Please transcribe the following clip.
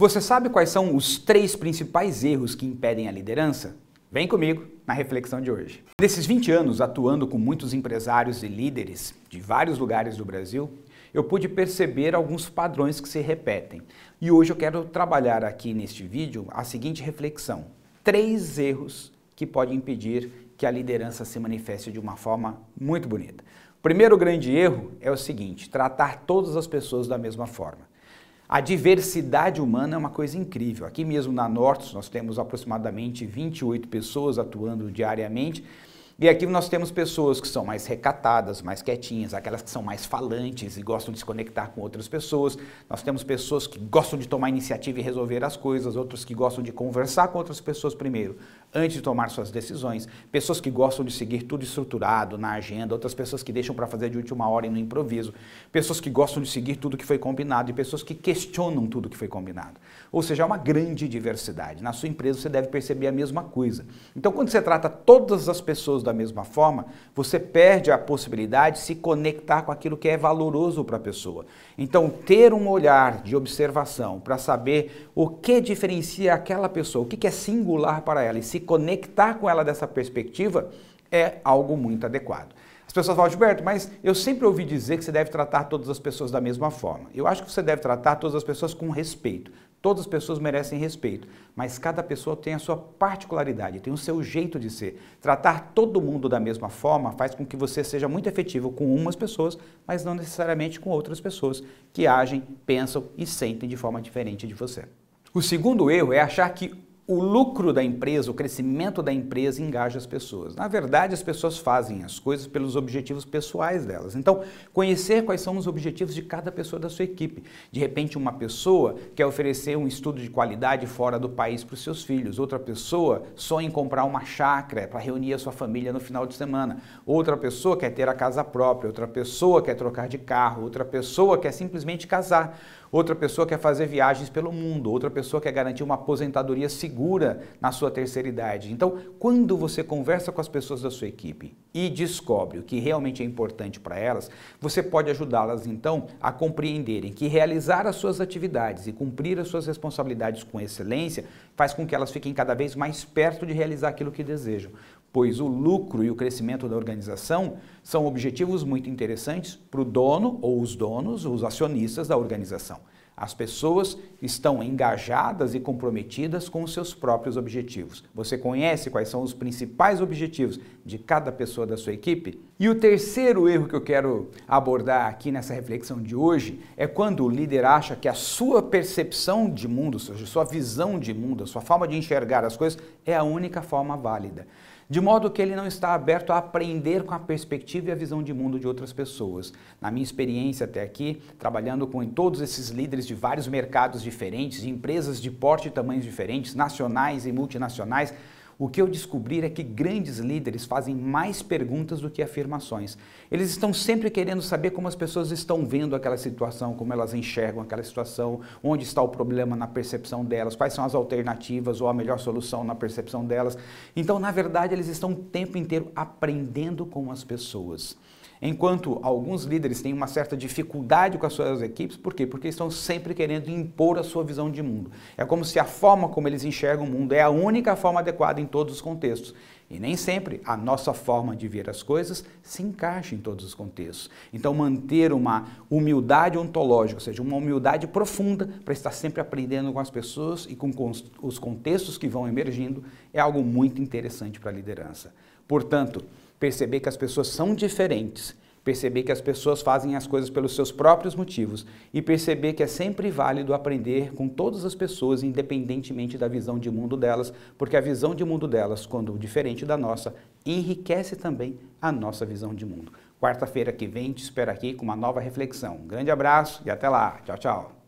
Você sabe quais são os três principais erros que impedem a liderança? Vem comigo na reflexão de hoje. Nesses 20 anos atuando com muitos empresários e líderes de vários lugares do Brasil, eu pude perceber alguns padrões que se repetem. E hoje eu quero trabalhar aqui neste vídeo a seguinte reflexão: três erros que podem impedir que a liderança se manifeste de uma forma muito bonita. O primeiro grande erro é o seguinte: tratar todas as pessoas da mesma forma. A diversidade humana é uma coisa incrível. Aqui mesmo na Norte nós temos aproximadamente 28 pessoas atuando diariamente e aqui nós temos pessoas que são mais recatadas, mais quietinhas, aquelas que são mais falantes e gostam de se conectar com outras pessoas. Nós temos pessoas que gostam de tomar iniciativa e resolver as coisas, outras que gostam de conversar com outras pessoas primeiro, antes de tomar suas decisões. Pessoas que gostam de seguir tudo estruturado na agenda, outras pessoas que deixam para fazer de última hora e no improviso. Pessoas que gostam de seguir tudo que foi combinado e pessoas que questionam tudo que foi combinado. Ou seja, é uma grande diversidade. Na sua empresa você deve perceber a mesma coisa. Então, quando você trata todas as pessoas da da mesma forma, você perde a possibilidade de se conectar com aquilo que é valoroso para a pessoa. Então, ter um olhar de observação para saber o que diferencia aquela pessoa, o que é singular para ela e se conectar com ela dessa perspectiva é algo muito adequado. As pessoas falam, Gilberto, mas eu sempre ouvi dizer que você deve tratar todas as pessoas da mesma forma. Eu acho que você deve tratar todas as pessoas com respeito. Todas as pessoas merecem respeito, mas cada pessoa tem a sua particularidade, tem o seu jeito de ser. Tratar todo mundo da mesma forma faz com que você seja muito efetivo com umas pessoas, mas não necessariamente com outras pessoas que agem, pensam e sentem de forma diferente de você. O segundo erro é achar que o lucro da empresa, o crescimento da empresa engaja as pessoas. Na verdade, as pessoas fazem as coisas pelos objetivos pessoais delas. Então, conhecer quais são os objetivos de cada pessoa da sua equipe. De repente, uma pessoa quer oferecer um estudo de qualidade fora do país para os seus filhos. Outra pessoa sonha em comprar uma chácara para reunir a sua família no final de semana. Outra pessoa quer ter a casa própria. Outra pessoa quer trocar de carro. Outra pessoa quer simplesmente casar. Outra pessoa quer fazer viagens pelo mundo, outra pessoa quer garantir uma aposentadoria segura na sua terceira idade. Então, quando você conversa com as pessoas da sua equipe e descobre o que realmente é importante para elas, você pode ajudá-las então a compreenderem que realizar as suas atividades e cumprir as suas responsabilidades com excelência faz com que elas fiquem cada vez mais perto de realizar aquilo que desejam pois o lucro e o crescimento da organização são objetivos muito interessantes para o dono ou os donos, os acionistas da organização. As pessoas estão engajadas e comprometidas com os seus próprios objetivos. Você conhece quais são os principais objetivos de cada pessoa da sua equipe? E o terceiro erro que eu quero abordar aqui nessa reflexão de hoje é quando o líder acha que a sua percepção de mundo, ou seja, sua visão de mundo, a sua forma de enxergar as coisas é a única forma válida de modo que ele não está aberto a aprender com a perspectiva e a visão de mundo de outras pessoas. Na minha experiência até aqui, trabalhando com todos esses líderes de vários mercados diferentes, de empresas de porte e tamanhos diferentes, nacionais e multinacionais, o que eu descobri é que grandes líderes fazem mais perguntas do que afirmações. Eles estão sempre querendo saber como as pessoas estão vendo aquela situação, como elas enxergam aquela situação, onde está o problema na percepção delas, quais são as alternativas ou a melhor solução na percepção delas. Então, na verdade, eles estão o tempo inteiro aprendendo com as pessoas. Enquanto alguns líderes têm uma certa dificuldade com as suas equipes, por quê? Porque estão sempre querendo impor a sua visão de mundo. É como se a forma como eles enxergam o mundo é a única forma adequada em todos os contextos. E nem sempre a nossa forma de ver as coisas se encaixa em todos os contextos. Então, manter uma humildade ontológica, ou seja, uma humildade profunda para estar sempre aprendendo com as pessoas e com os contextos que vão emergindo, é algo muito interessante para a liderança. Portanto, perceber que as pessoas são diferentes, perceber que as pessoas fazem as coisas pelos seus próprios motivos e perceber que é sempre válido aprender com todas as pessoas, independentemente da visão de mundo delas, porque a visão de mundo delas, quando diferente da nossa, enriquece também a nossa visão de mundo. Quarta-feira que vem te espero aqui com uma nova reflexão. Um grande abraço e até lá. Tchau, tchau.